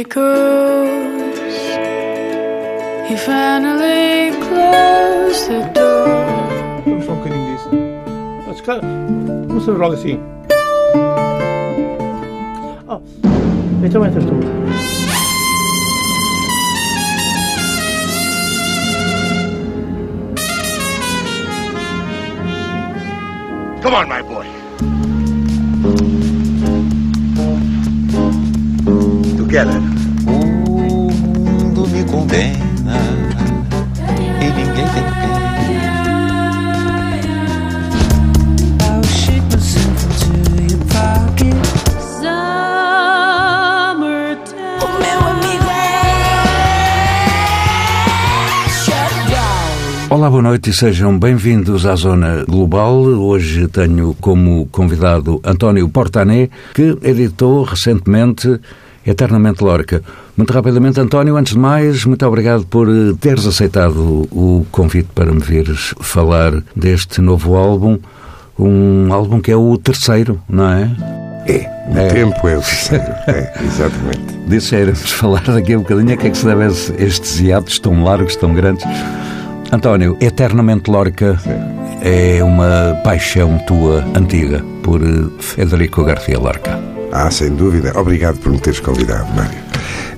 echoes. He finally closed the door. I'm fucking this. That's kind of. What's the wrong scene? Oh, it's a winter storm. Come on, my boy. Together. O mundo me condena e ninguém tem pena. I'll shake myself into your pocket. Summertime. O meu amigo é. Olá, boa noite e sejam bem-vindos à Zona Global. Hoje tenho como convidado António Portané, que editou recentemente Eternamente Lorca. Muito rapidamente, António, antes de mais, muito obrigado por eh, teres aceitado o convite para me vires falar deste novo álbum. Um álbum que é o terceiro, não é? É, o É. tempo é o terceiro. É, exatamente. Disse era vamos falar daqui a um bocadinho a que é que se deve a estes hiatos tão largos, tão grandes. António, Eternamente Lorca é uma paixão tua antiga por eh, Federico García Lorca. Ah, sem dúvida. Obrigado por me teres convidado, Mário.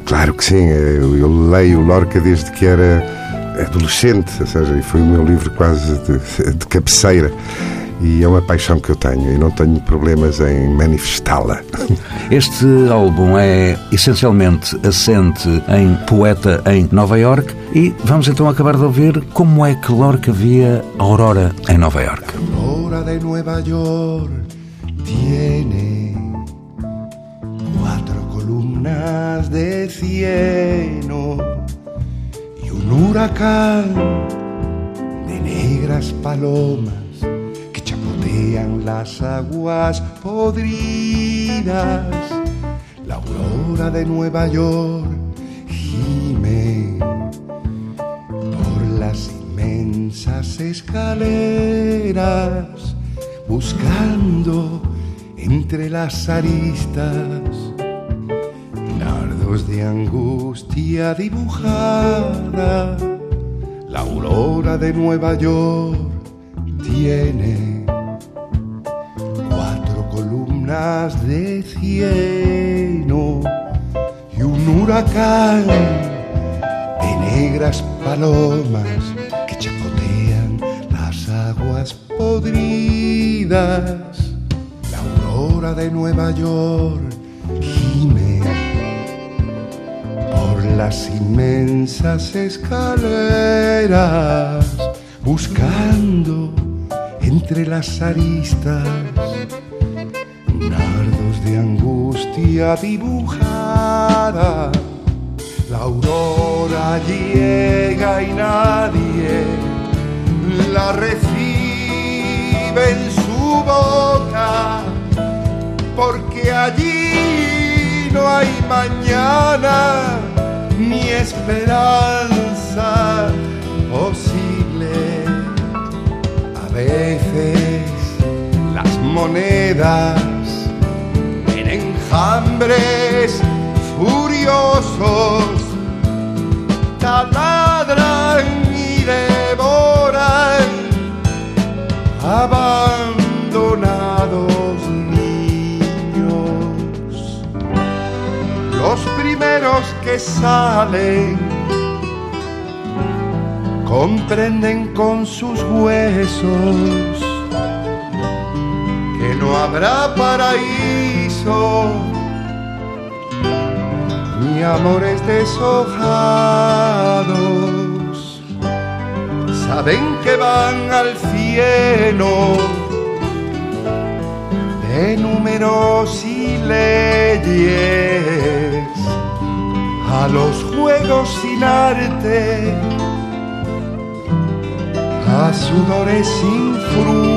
Claro que sim. Eu, eu leio Lorca desde que era adolescente, ou seja, foi o meu livro quase de, de cabeceira. E é uma paixão que eu tenho e não tenho problemas em manifestá-la. Este álbum é essencialmente assente em poeta em Nova York e vamos então acabar de ouvir como é que Lorca via a aurora em Nova York. Hora de Nueva York tiene de cieno y un huracán de negras palomas que chapotean las aguas podridas. La aurora de Nueva York gime por las inmensas escaleras, buscando entre las aristas de angustia dibujada. La aurora de Nueva York tiene cuatro columnas de cieno y un huracán de negras palomas que chapotean las aguas podridas. La aurora de Nueva York las inmensas escaleras, buscando entre las aristas nardos de angustia dibujada. La aurora llega y nadie la recibe en su boca, porque allí no hay mañana ni esperanza posible. A veces las monedas en enjambres furiosos taladran y devoran abandonados primeros que salen comprenden con sus huesos que no habrá paraíso ni amores deshojados. Saben que van al cielo de números y leyes a los juegos sin arte a sudores sin fruto.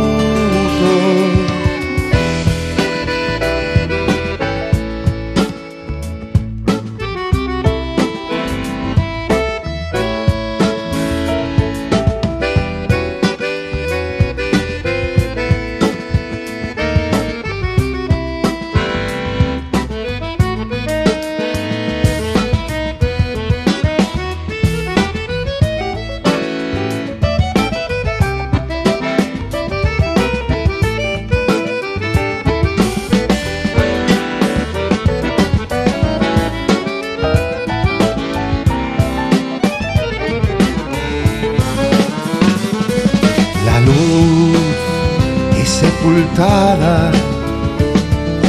Atada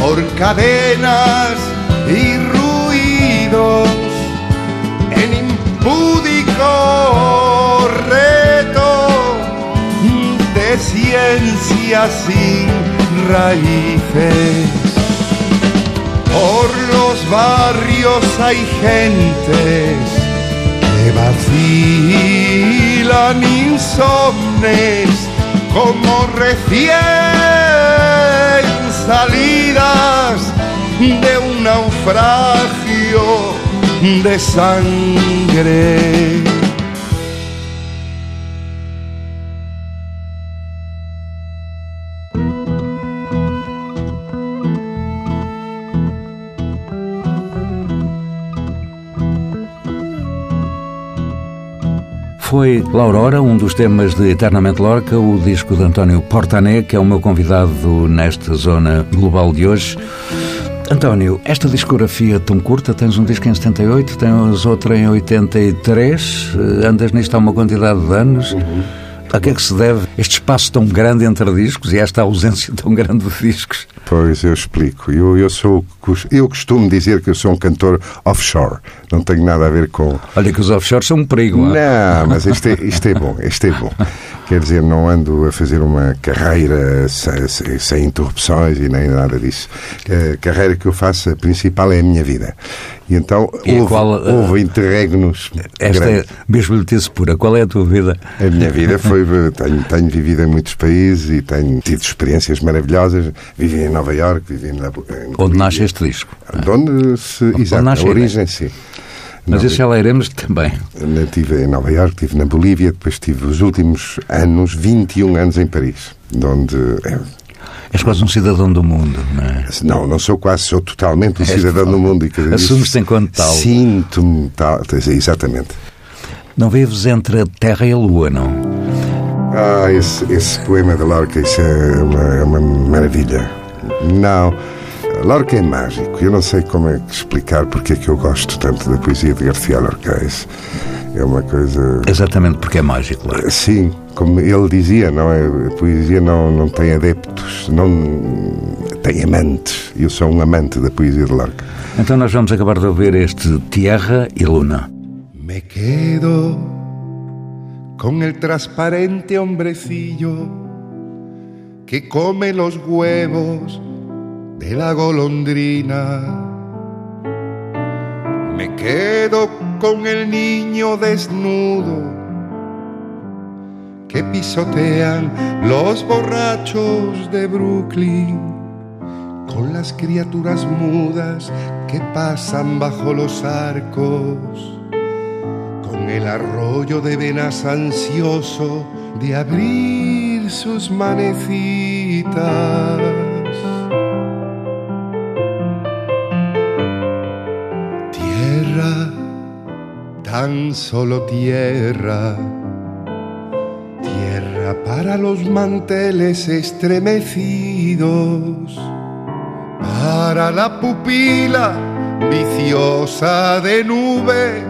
por cadenas y ruidos en impúdico reto de ciencia sin raíces. Por los barrios hay gentes que vacilan insomnes como recién salidas de un naufragio de sangre. Foi La Aurora, um dos temas de Eternamente Lorca, o disco de António Portané, que é o meu convidado nesta zona global de hoje. António, esta discografia tão curta, tens um disco em 78, tens outro em 83, eh, andas nisto há uma quantidade de anos. A que é que se deve este espaço tão grande entre discos e esta ausência tão grande de discos? Pois eu explico. Eu, eu sou eu costumo dizer que eu sou um cantor offshore. Não tenho nada a ver com. Olha que os offshores são um perigo. Não, não mas isto é, isto é bom, isto é bom. Quer dizer, não ando a fazer uma carreira sem, sem, interrupções e nem nada disso. A carreira que eu faço, a principal é a minha vida. E então e houve, qual, houve interregnos. Esta grandes. é mesmo lhe pura. Qual é a tua vida? A minha vida foi. Tenho, tenho vivido em muitos países e tenho tido experiências maravilhosas. Vivi em Nova York, vivi em, em Onde nasce este disco? De onde se. Onde exato, nasce a origem, sim. Mas isso já lá iremos também. Estive em Nova Iorque, estive na Bolívia, depois estive os últimos anos, 21 anos em Paris, onde... É, És quase um cidadão do mundo, não é? Não, não sou quase, sou totalmente um És cidadão do mundo. Assumes-te enquanto tal. Sinto-me tal, exatamente. Não vives entre a Terra e a Lua, não? Ah, esse, esse poema de Lorca, isso é uma, é uma maravilha. Não... Lorca é mágico. Eu não sei como é que explicar porque é que eu gosto tanto da poesia de Garcia Lorca. É uma coisa. Exatamente porque é mágico. Lorca. Sim, como ele dizia, não é? A poesia não, não tem adeptos, não tem amantes. Eu sou um amante da poesia de Lorca. Então nós vamos acabar de ouvir este Tierra e Luna. Me quedo com el transparente hombrecillo que come los huevos de la golondrina. Me quedo con el niño desnudo que pisotean los borrachos de Brooklyn, con las criaturas mudas que pasan bajo los arcos, con el arroyo de venas ansioso de sus manecitas. tan solo tierra, tierra para los manteles estremecidos, para la pupila viciosa de nube,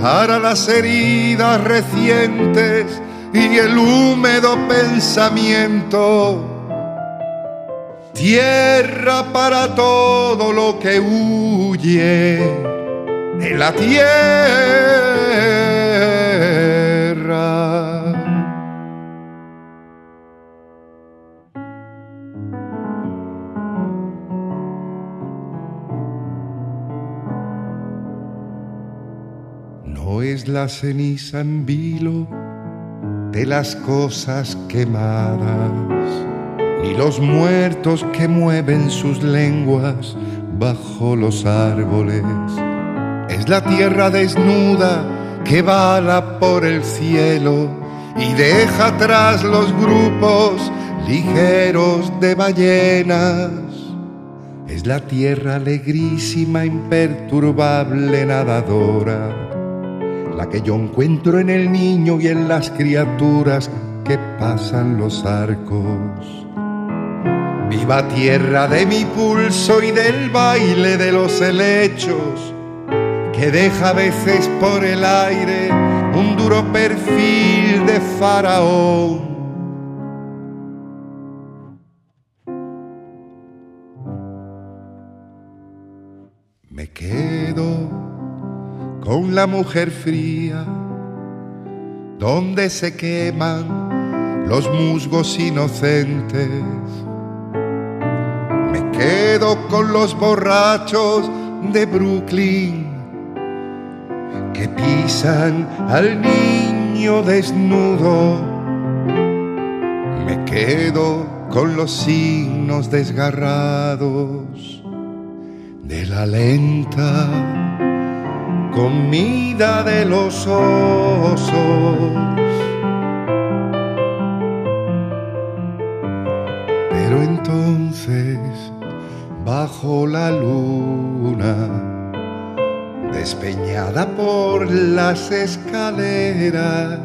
para las heridas recientes y el húmedo pensamiento. Tierra para todo lo que huye de la tierra. No es la ceniza en vilo de las cosas quemadas, ni los muertos que mueven sus lenguas bajo los árboles es la tierra desnuda que bala por el cielo y deja atrás los grupos ligeros de ballenas. Es la tierra alegrísima, imperturbable, nadadora, que yo encuentro en el niño y en las criaturas que pasan los arcos. Viva tierra de mi pulso y del baile de los helechos que deja a veces por el aire un duro perfil de faraón. Con la mujer fría, donde se queman los musgos inocentes. Me quedo con los borrachos de Brooklyn que pisan al niño desnudo. Me quedo con los signos desgarrados de la lenta comida de los osos. Pero entonces, bajo la luna, despeñada por las escaleras,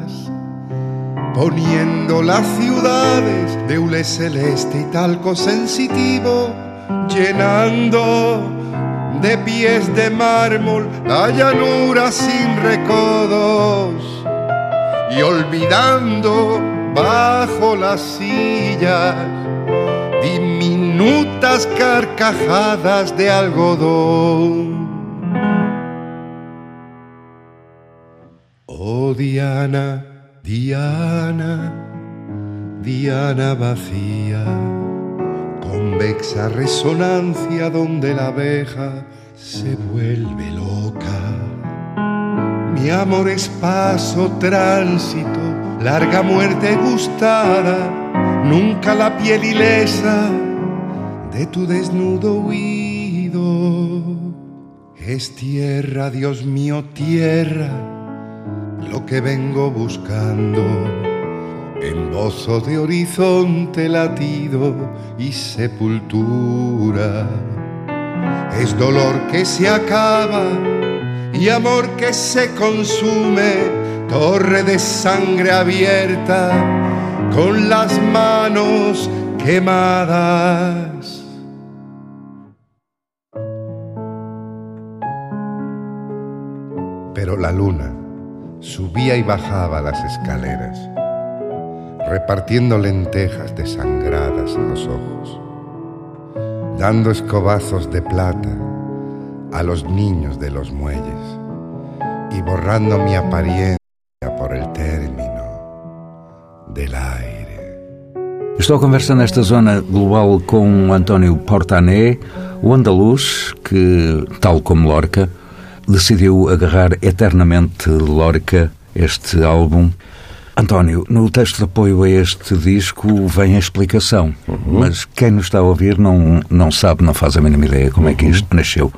poniendo las ciudades de hule celeste y talco sensitivo, llenando de pies de mármol la llanura sin recodos y olvidando bajo las sillas diminutas carcajadas de algodón. Oh Diana, Diana, Diana vacía, convexa resonancia donde la abeja se vuelve loca. Mi amor es paso, tránsito, larga muerte gustada, nunca la piel ilesa de tu desnudo huido. Es tierra, Dios mío, tierra lo que vengo buscando. Embozo de horizonte latido y sepultura. Es dolor que se acaba y amor que se consume, torre de sangre abierta con las manos quemadas. Pero la luna subía y bajaba las escaleras, repartiendo lentejas desangradas en los ojos, dando escobazos de plata a los niños de los muelles y borrando mi apariencia por el término del aire. Estou a conversa nesta zona global com António Portané, o andaluz que, tal como Lorca, decidiu agarrar eternamente Lorca, este álbum. António, no texto de apoio a este disco vem a explicação, mas quem nos está a ouvir não, não sabe, não faz a mínima ideia como é que isto nasceu.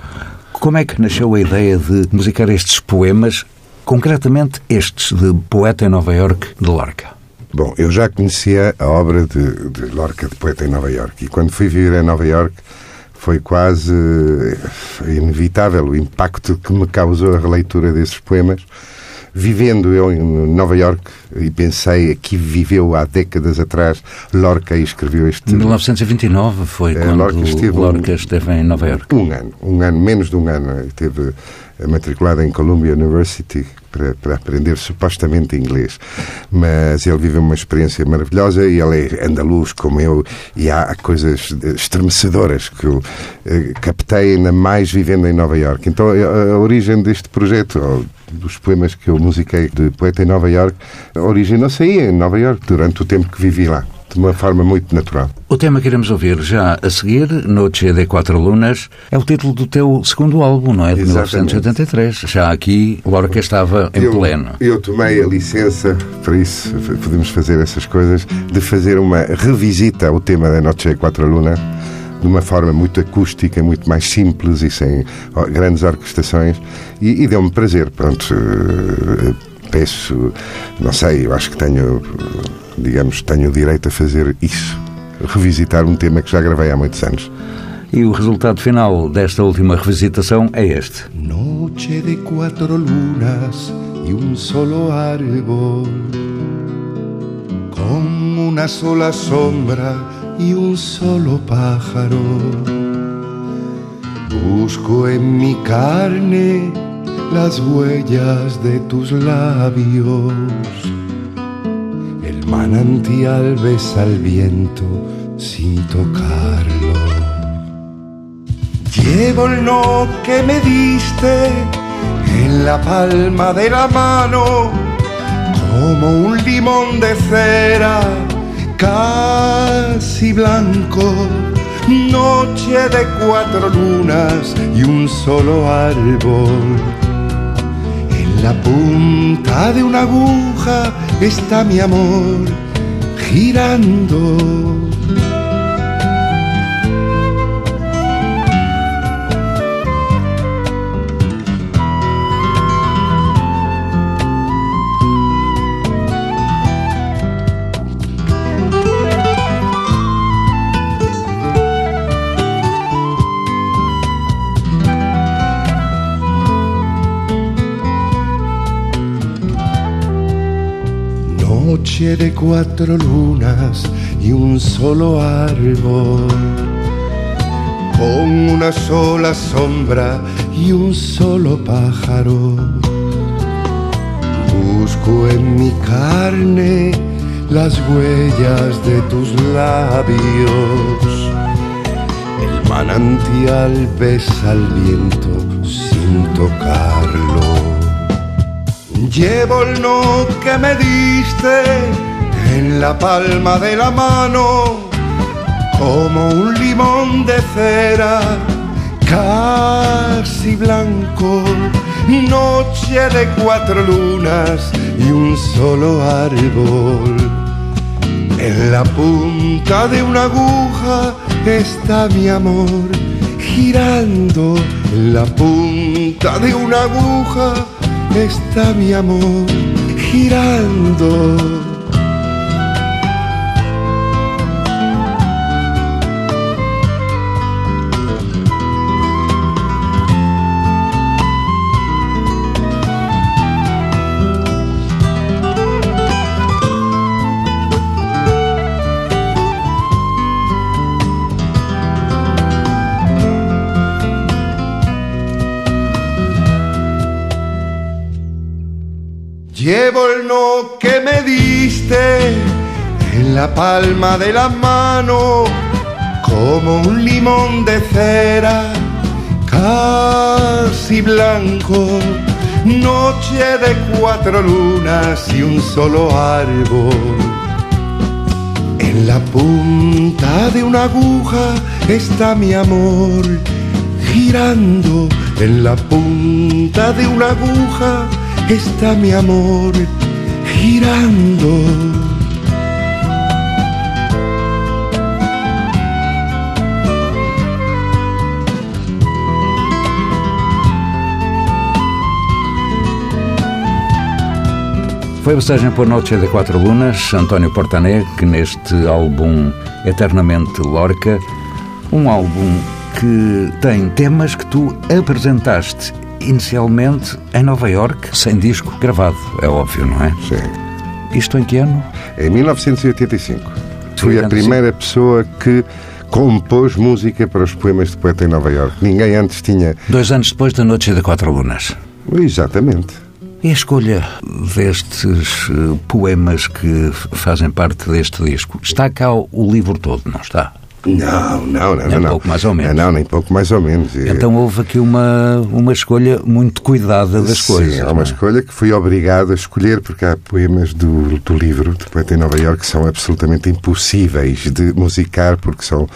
Como é que nasceu a ideia de musicar estes poemas, concretamente estes de Poeta em Nova York de Lorca? Bom, eu já conhecia a obra de, de Lorca de Poeta em Nova York e quando fui viver em Nova York foi quase eh, inevitável o impacto que me causou a releitura desses poemas. Vivendo eu em Nova York e pensei aqui viveu há décadas atrás Lorca e escreveu este 1929 foi É, quando Lorca esteve Lorca esteve em Nova York. um ano, um ano, menos de um ano. Esteve matriculado em Columbia University para, para aprender supostamente inglês. Mas ele vive uma experiência maravilhosa e ele é andaluz como eu e há coisas eh, estremecedoras que eu eh, captei ainda mais vivendo em Nova York. Então a, a origem deste projeto, ou dos poemas que eu musiquei de poeta em Nova York, originou-se aí em Nova York durante o tempo que vivi lá. De uma forma muito natural. O tema que iremos ouvir já a seguir, Noche de Quatro Lunas, é o título do teu segundo álbum, não é? De Exatamente. 1983. Já aqui, Lorca estava em eu, pleno. Eu tomei a licença, por isso podemos fazer essas coisas, de fazer uma revisita ao tema da Noche de Quatro Luna de uma forma muito acústica, muito mais simples e sem grandes orquestrações e, e deu-me prazer. Pronto, eh, peço, não sei, eu acho que tenho, digamos, tenho o direito a fazer isso. Revisitar um tema que já gravei há muitos anos. E o resultado final desta última revisitação é este. Noche de cuatro lunas y un solo árbol, con una sola sombra y un solo pájaro. Busco en mi carne las huellas de tus labios. El manantial besa al viento sin tocarlo. Llevo el no que me diste en la palma de la mano como un limón de cera casi blanco. Noche de cuatro lunas y un solo árbol. En la punta de una aguja está mi amor girando. Noche de cuatro lunas y un solo árbol, con una sola sombra y un solo pájaro. Busco en mi carne las huellas de tus labios. El manantial besa al viento sin tocarlo. Llevo el no que me diste en la palma de la mano como un limón de cera casi blanco. Noche de cuatro lunas y un solo árbol. En la punta de una aguja está mi amor girando. En la punta de una aguja está mi amor girando. La palma de la mano como un limón de cera casi blanco. Noche de cuatro lunas y un solo árbol. En la punta de una aguja está mi amor girando. En la punta de una aguja está mi amor girando. Foi a passagem por Noche de Quatro Lunas, António Portané, que neste álbum Eternamente Lorca, um álbum que tem temas que tu apresentaste inicialmente em Nova York, sem disco gravado, é óbvio, não é? Sim. Isto em que ano? Em 1985. Fui a 85. primeira pessoa que compôs música para os poemas de poeta em Nova York. Ninguém antes tinha. Dois anos depois da Noite de Quatro Lunas. Exatamente. E a escolha destes eh, poemas que fazem parte deste disco? Está cá o, livro todo, não está? Não, não, não. Nem não. pouco mais ou menos. Não, não, nem pouco mais ou menos. É- Então houve aqui uma, uma escolha muito cuidada das Sim, coisas. há não uma é? escolha que fui obrigado a escolher, porque há poemas do, do livro de Poeta em Nova Iorque que são absolutamente impossíveis de musicar, porque são.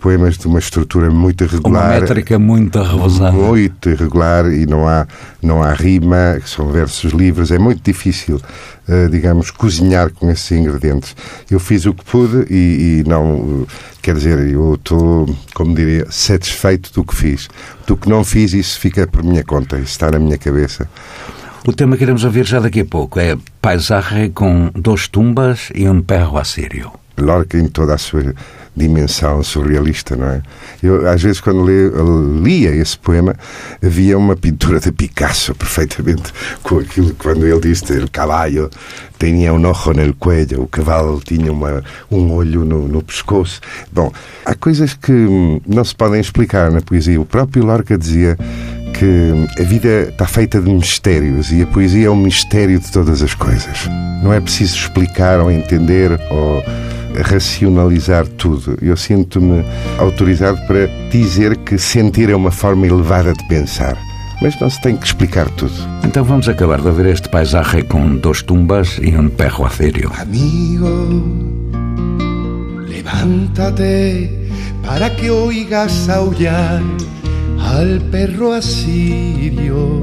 Poemas de uma estrutura muito Uma irregular. métrica muito arrebosada. Muito irregular e não há, não há rima, são versos livres, é muito difícil, eh, digamos, cozinhar com esses ingredientes. Eu fiz o que pude e, e não, eh, quer dizer, eu estou, como diria, satisfeito do que fiz. Do que não fiz, isso fica por minha conta, isso está na minha cabeça. O tema que iremos ouvir já daqui a pouco é Paisagem com duas tumbas e um perro assírio. Lorca em toda a sua dimensão surrealista, não é? Eu, às vezes, quando le- lia esse poema, havia uma pintura de Picasso, perfeitamente, com aquilo, quando ele disse, o cavalo tinha um ojo no cuello, o cavalo tinha uma, um olho no, no pescoço. Bom, há coisas que hum, não se podem explicar na poesia. O próprio Lorca dizia que a vida está feita de mistérios e a poesia é um mistério de todas as coisas. Não é preciso explicar ou entender ou racionalizar tudo. Eu sinto-me autorizado para dizer que sentir é uma forma elevada de pensar. Mas não se tem que explicar tudo. Então vamos acabar de ver este paisaje com duas tumbas e um perro acério. Amigo, levántate para que oigas aullar al perro asirio.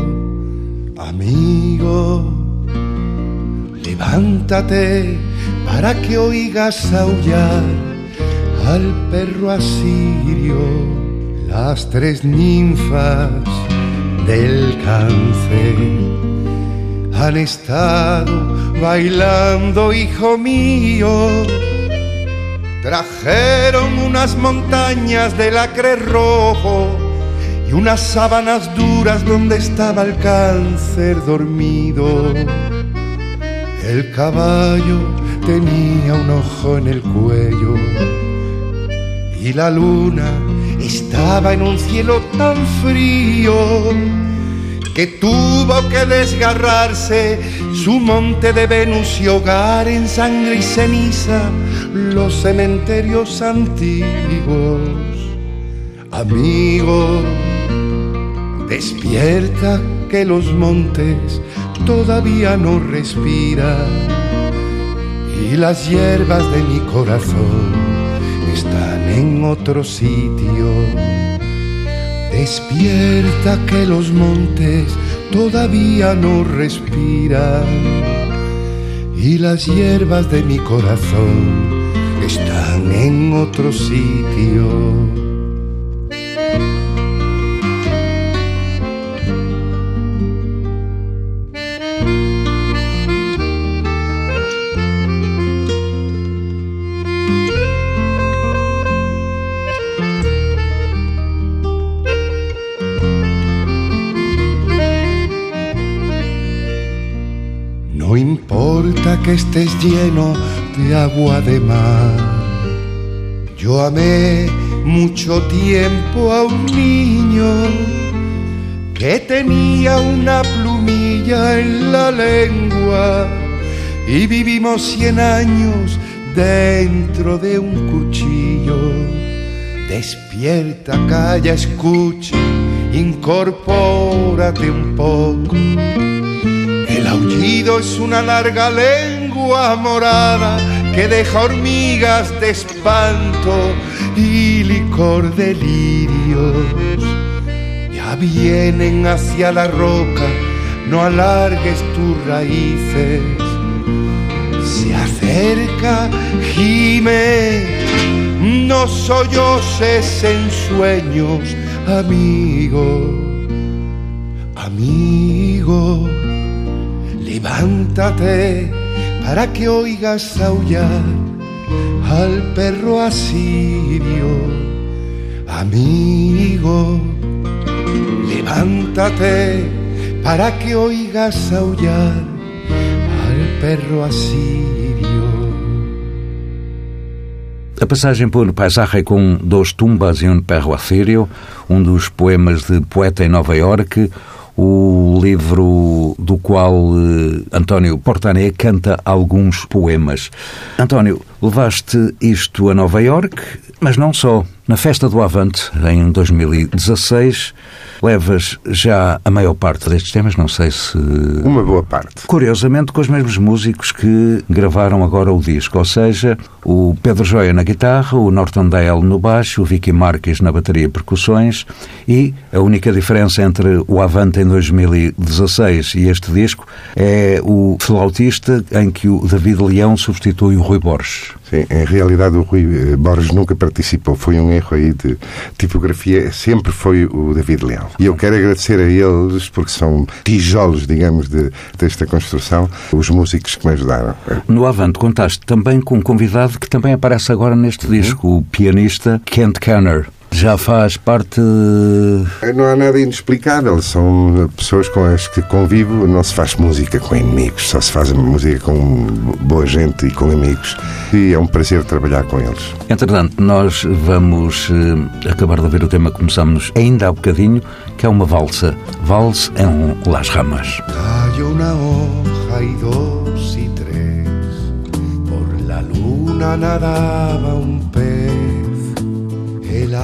Amigo, levántate para que oigas aullar al perro asirio. Las tres ninfas del cáncer han estado bailando, hijo mío. Trajeron unas montañas de lacre rojo y unas sábanas duras donde estaba el cáncer dormido. El caballo tenía un ojo en el cuello y la luna estaba en un cielo tan frío que tuvo que desgarrarse su monte de Venus y hogar en sangre y ceniza los cementerios antiguos. Amigo, despierta que los montes todavía no respiran y las hierbas de mi corazón están en otro sitio. Despierta que los montes todavía no respiran y las hierbas de mi corazón están en otro sitio. Que estés lleno de agua de mar. Yo amé mucho tiempo a un niño que tenía una plumilla en la lengua y vivimos cien años dentro de un cuchillo. Despierta, calla, escucha, incorpórate un poco. El aullido es una larga lengua morada que deja hormigas de espanto y licor de lirios. Ya vienen hacia la roca, no alargues tus raíces. Se acerca, gime, no solloses en sueños, amigo, amigo. Levántate para que oigas aullar al perro asirio. Amigo, levántate para que oigas aullar al perro asirio. A passagem por Paisaje com Dos Tumbas e um Perro Assírio, um dos poemas de poeta em Nova Iorque, o livro do qual eh, António Portané canta alguns poemas. António, levaste isto a Nova Iorque, mas não só. Na Festa do Avante, em 2016, levas já a maior parte destes temas, não sei se... Uma boa parte. Curiosamente, com os mesmos músicos que gravaram agora o disco, ou seja, o Pedro Joia na guitarra, o Norton Dale no baixo, o Vicky Marques na bateria e percussões e a única diferença entre o Avante em 2016 e este disco é o flautista em que o David Leão substitui o Rui Borges. Sim, em realidade o Rui eh, Borges nunca participou, foi um erro aí de tipografia, sempre foi o David Leão. E eu quero agradecer a eles, porque são tijolos, digamos, de, desta construção, os músicos que me ajudaram. No Avante contaste também com um convidado que também aparece agora neste disco, o pianista Kent Kenner. Já faz parte. Não há nada inexplicável, são pessoas com as que convivo, não se faz música com inimigos, só se faz música com boa gente e com amigos. E é um prazer trabalhar com eles. Entretanto, nós vamos eh, acabar de ver o tema que começamos ainda há bocadinho, que é uma valsa. Vals é um Las Ramas. Cayó una hoja y dos y tres por la luna luna nadaba un pez, el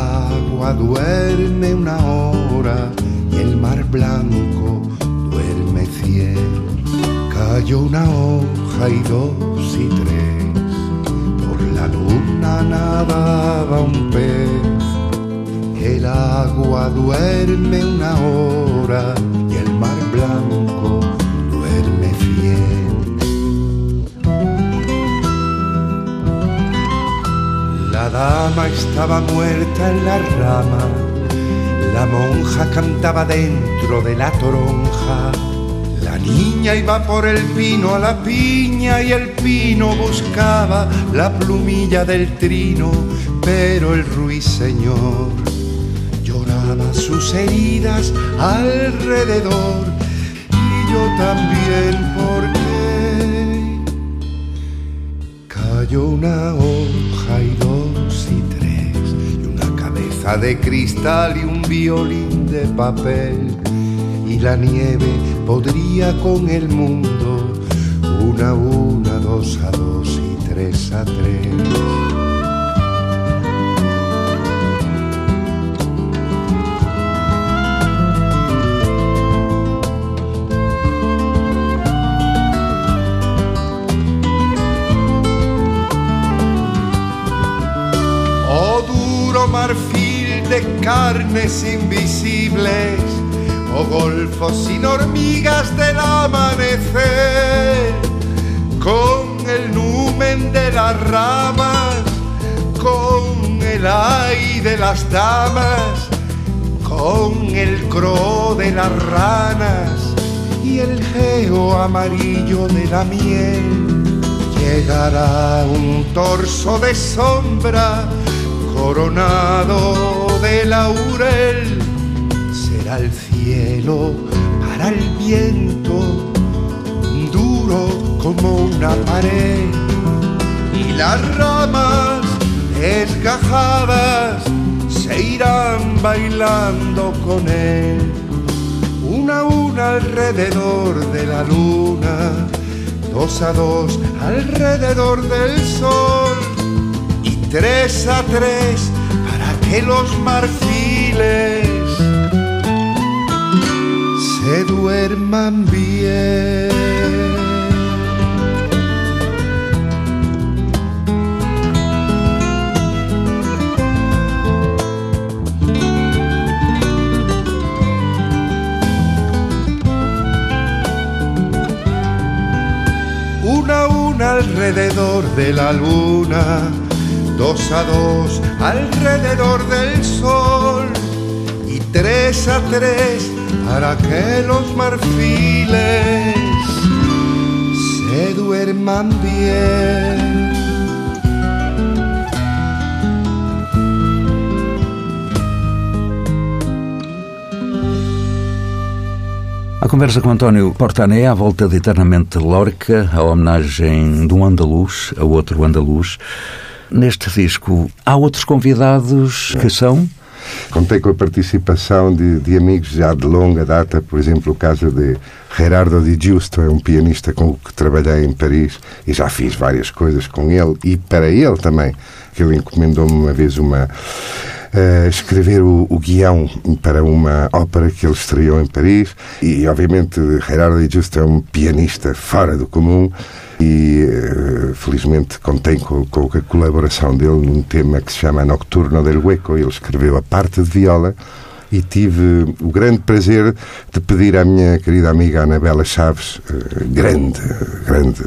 agua duerme una hora y el mar blanco duerme cien. Cayó una hoja y dos y tres, por la luna nadaba un pez, el agua duerme una hora y el mar blanco dama estaba muerta en la rama, la monja cantaba dentro de la toronja. La niña iba por el pino a la piña y el pino buscaba la plumilla del trino, pero el ruiseñor lloraba sus heridas alrededor y yo también porque cayó una hoja y dos de cristal y un violín de papel y la nieve podría con el mundo una a una, dos a dos y tres a tres. De carnes invisibles, oh golfo sin hormigas del amanecer, con el numen de las ramas, con el ay de las damas, con el cro de las ranas y el geo amarillo de la miel. Llegará un torso de sombra coronado de laurel. Será el cielo para el viento, duro como una pared. Y las ramas desgajadas se irán bailando con él. Una a una alrededor de la luna, dos a dos alrededor del sol y tres a tres que los marfiles se duerman bien. Una a una alrededor de la luna, dos a dos alrededor del sol y tres a tres para que los marfiles se duerman bien. A conversa com António Portané à volta de Eternamente Lorca, a homenagem de um andaluz a outro andaluz. Neste disco, há outros convidados que são? Contei com a participação de, de, amigos já de longa data, por exemplo, o caso de Gerardo Di Giusto, é um pianista com o que trabalhei em Paris e já fiz várias coisas com ele e para ele também, que ele encomendou-me uma vez uma. Uh, escrever o, o, guião para uma ópera que ele estreou em Paris e obviamente Gerardo Di Giusto é um pianista fora do comum e uh, felizmente contém com, com, a colaboração dele num tema que se chama Nocturno del Hueco. Ele escreveu a parte de viola e tive o grande prazer de pedir à minha querida amiga Anabela Chaves, uh, grande, grande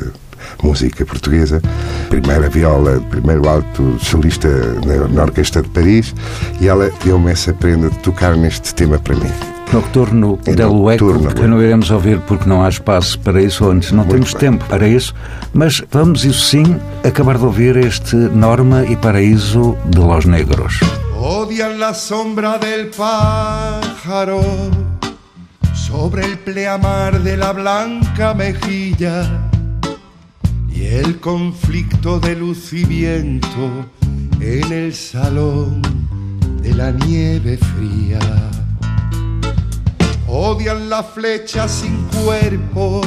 música portuguesa, primeira viola, primeiro alto solista na, na Orquestra de Paris, e ela deu-me essa prenda de tocar neste tema para mim. Nocturno É del Eco, Nocturno, que não iremos ouvir porque não há espaço para isso antes, não Muito temos bem. tempo para isso, mas vamos, isso sim, acabar de ouvir este Norma e Paraíso de Los Negros. Odian la sombra del pájaro sobre el pleamar de la blanca mejilla y el conflicto de luz y viento en el salón de la nieve fría. Odian la flecha sin cuerpo.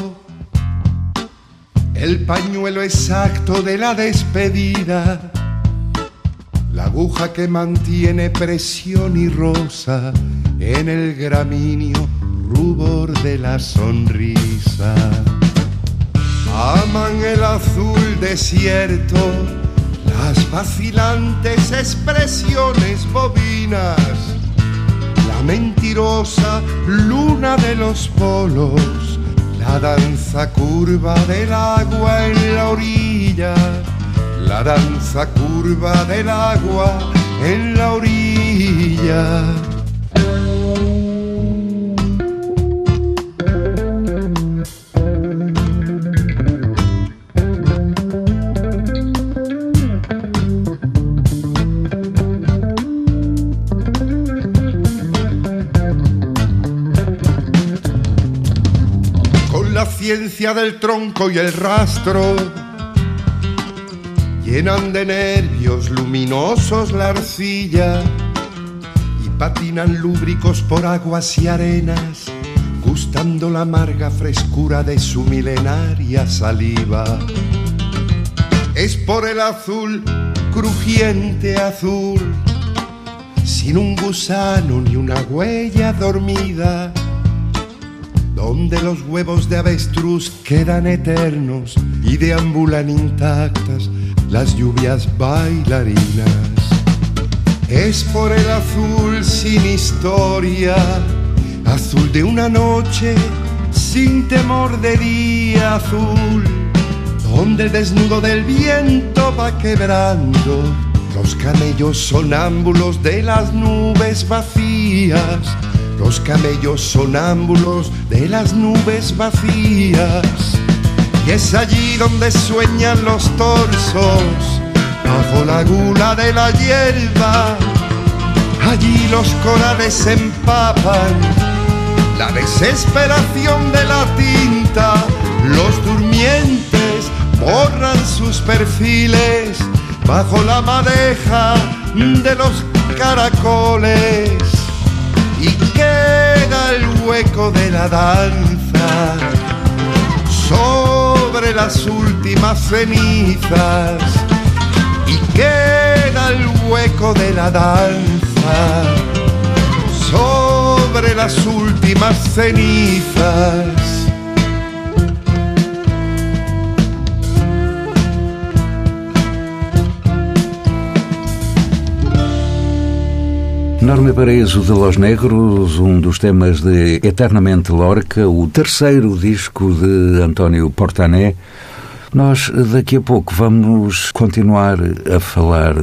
El pañuelo exacto de la despedida, la aguja que mantiene presión y rosa en el gramíneo rubor de la sonrisa. Aman el azul desierto, las vacilantes expresiones bovinas, la mentirosa luna de los polos, la danza curva del agua en la orilla, la danza curva del agua en la orilla. Del tronco y el rastro, llenan de nervios luminosos la arcilla y patinan lúbricos por aguas y arenas, gustando la amarga frescura de su milenaria saliva. Es por el azul, crujiente azul, sin un gusano ni una huella dormida donde los huevos de avestruz quedan eternos y deambulan intactas las lluvias bailarinas. Es por el azul sin historia, azul de una noche sin temor de día azul, donde el desnudo del viento va quebrando los camellos sonámbulos de las nubes vacías los camellos sonámbulos de las nubes vacías. Y es allí donde sueñan los torsos, bajo la gula de la hierba. Allí los corales empapan, la desesperación de la tinta. Los durmientes borran sus perfiles bajo la madeja de los caracoles y queda el hueco de la danza sobre las últimas cenizas y queda el hueco de la danza sobre las últimas cenizas. Enorme Paraíso de Los Negros, um dos temas de Eternamente Lorca, o terceiro disco de António Portané. Nós daqui a pouco vamos continuar a falar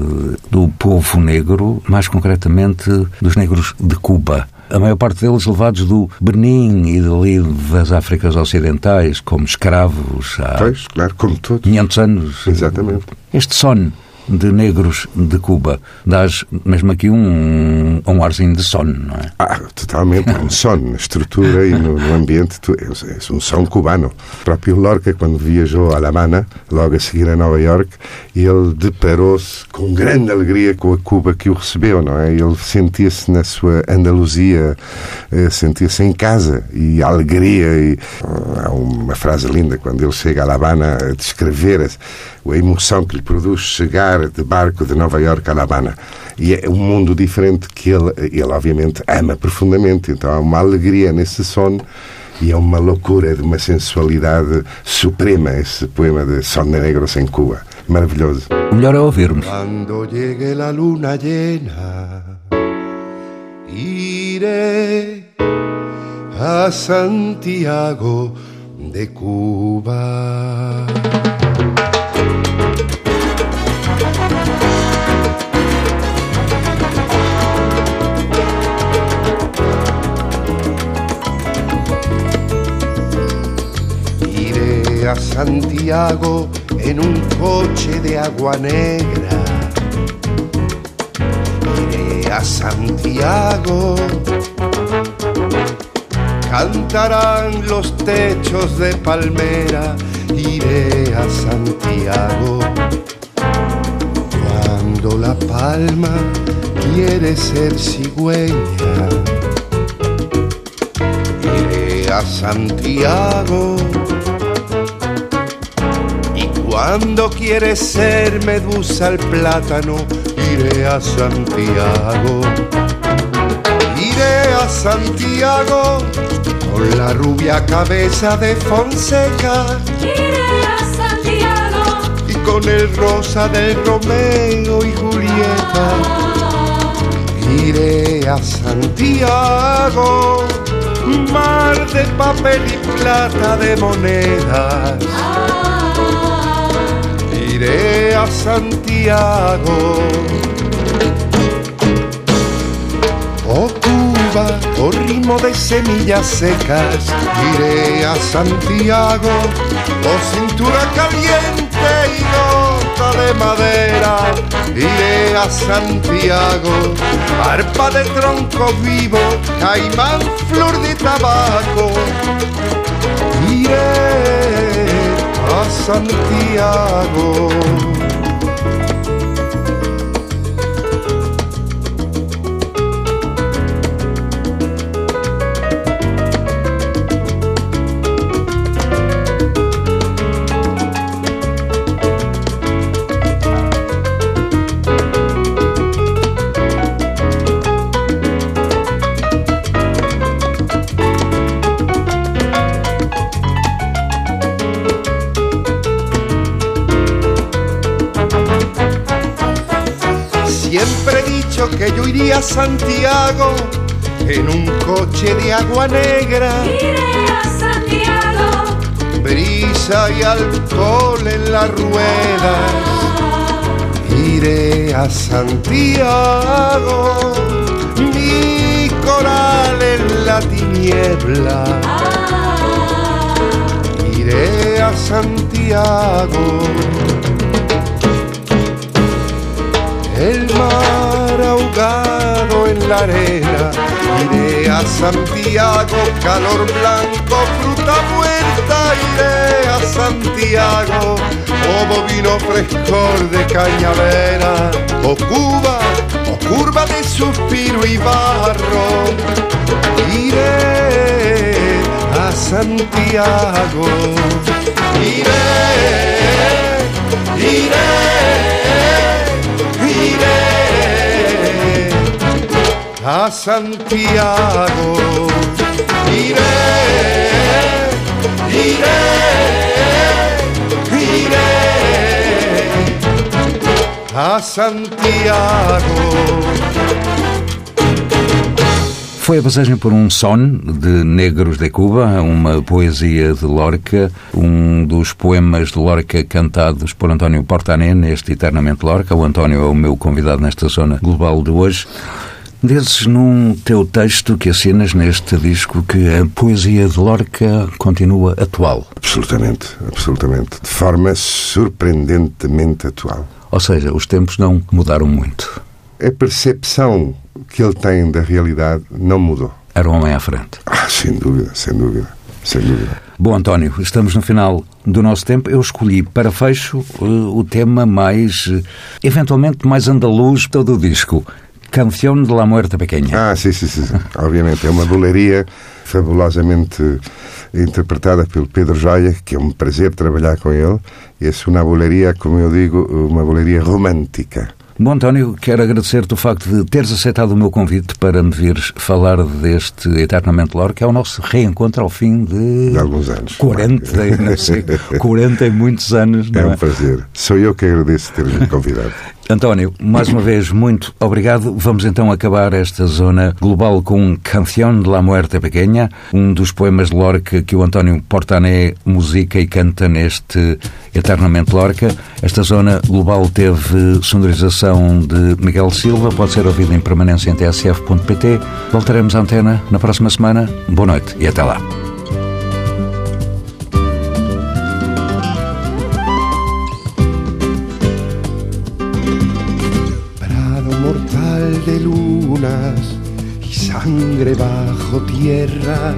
do povo negro, mais concretamente dos negros de Cuba. A maior parte deles levados do Benin e dali das Áfricas Ocidentais, como escravos há Pois, claro, como todos. 500 anos. Exatamente. Este son de negros de Cuba dás mesmo aqui um, um arzinho de sono, não é? Ah, totalmente, um som na estrutura e no, no ambiente, tu, é, um som cubano. O próprio Lorca, quando viajou a La Habana, logo a seguir a Nova York, ele deparou-se com grande alegria com a Cuba que o recebeu, não é? Ele sentia-se na sua Andaluzia, eh, sentia-se em casa e alegria. E, há uma frase linda quando ele chega a La Habana a descrever a, a emoção que lhe produz chegar de barco de Nova York a La Habana. E é um mundo diferente que ele, ele obviamente, ama profundamente. Então há uma alegria nesse sono e é uma loucura de uma sensualidade suprema esse poema de Son de Negros em Cuba. Maravilhoso. O melhor é ouvirmos. Cuando llegue la luna llena, iré a Santiago de Cuba. A Santiago en un coche de agua negra. Iré a Santiago. Cantarán los techos de palmera. Iré a Santiago. Cuando la palma quiere ser cigüeña. Iré a Santiago Cuando quieres ser medusa el plátano, iré a Santiago. Iré a Santiago con la rubia cabeza de Fonseca Iré a Santiago. y con el rosa de Romeo y Julieta. Iré a Santiago, mar de papel y plata de monedas. Iré a Santiago. Oh Cuba, oh ritmo de semillas secas, iré a Santiago, oh cintura caliente y nota de madera, iré a Santiago, arpa de tronco vivo, caimán, flor de tabaco, iré a Santiago. Siempre Santiago en un coche de agua negra, Iré a Santiago. brisa y alcohol en las ruedas. Iré a Santiago, mi coral en la tiniebla. Iré a Santiago. El mar ahogado en la arena, iré a Santiago, calor blanco, fruta muerta, iré a Santiago, como vino frescor de cañavera, o Cuba, o curva de suspiro y barro, iré a Santiago, iré, iré a Santiago. Iré, iré, iré a Santiago. Foi a passagem por um son de Negros de Cuba, uma poesia de Lorca, um dos poemas de Lorca cantados por António Portané neste Eternamente Lorca. O António é o meu convidado nesta zona global de hoje. Dizes num teu texto que assinas neste disco que a poesia de Lorca continua atual. Absolutamente, absolutamente. De forma surpreendentemente atual. Ou seja, os tempos não mudaram muito. A percepção que ele tem da realidade não mudou. Era um homem à frente. Ah, sem dúvida, sem dúvida, sem dúvida. Bom, António, estamos no final do nosso tempo. Eu escolhi para fecho eh, o tema mais, eh, eventualmente, mais andaluz todo o disco. Canción de la Muerte Pequeña. Ah, sim, sim, sim. Obviamente. É uma boleria fabulosamente interpretada pelo Pedro Joia, que é um prazer trabalhar com ele. E é uma boleria, como eu digo, uma boleria romântica. Bom, António, quero agradecer-te o facto de teres aceitado o meu convite para me vires falar deste Eternamente Lore, que é o nosso reencontro ao fim de... De alguns anos. 40, não sei, 40 e muitos anos, É não um é? prazer. Sou eu que agradeço ter-me convidado. António, mais uma vez, muito obrigado. Vamos então acabar esta zona global com Canción de la Muerte Pequeña, um dos poemas de Lorca que o António Portané musica e canta neste Eternamente Lorca. Esta zona global teve sonorização de Miguel Silva, pode ser ouvida em permanência em tsf.pt. Voltaremos à antena na próxima semana. Boa noite e até lá. Y sangre bajo tierra,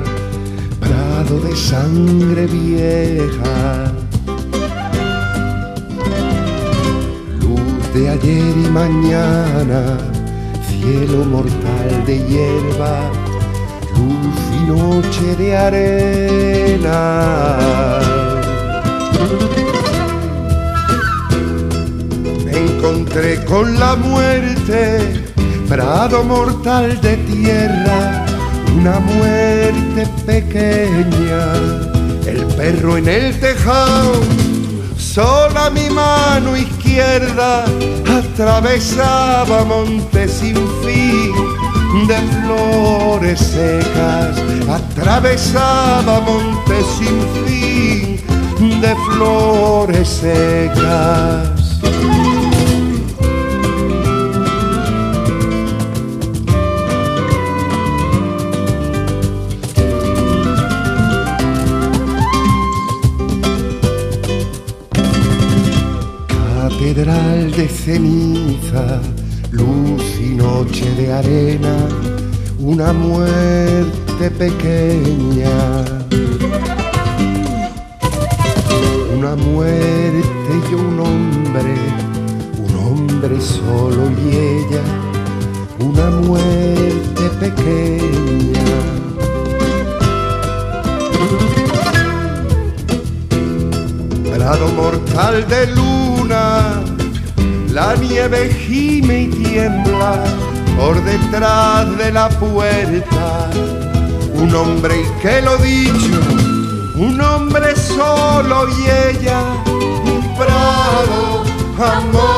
prado de sangre vieja. Luz de ayer y mañana, cielo mortal de hierba, luz y noche de arena. encontré con la muerte, prado mortal de tierra, una muerte pequeña, el perro en el tejado, sola mi mano izquierda atravesaba montes sin fin de flores secas, atravesaba montes sin fin de flores secas. Ceniza, luz y noche de arena, una muerte pequeña. Una muerte y un hombre, un hombre solo y ella, una muerte pequeña. Mortal de luna, la nieve gime y tiembla por detrás de la puerta. Un hombre y que lo dicho, un hombre solo y ella, un amor,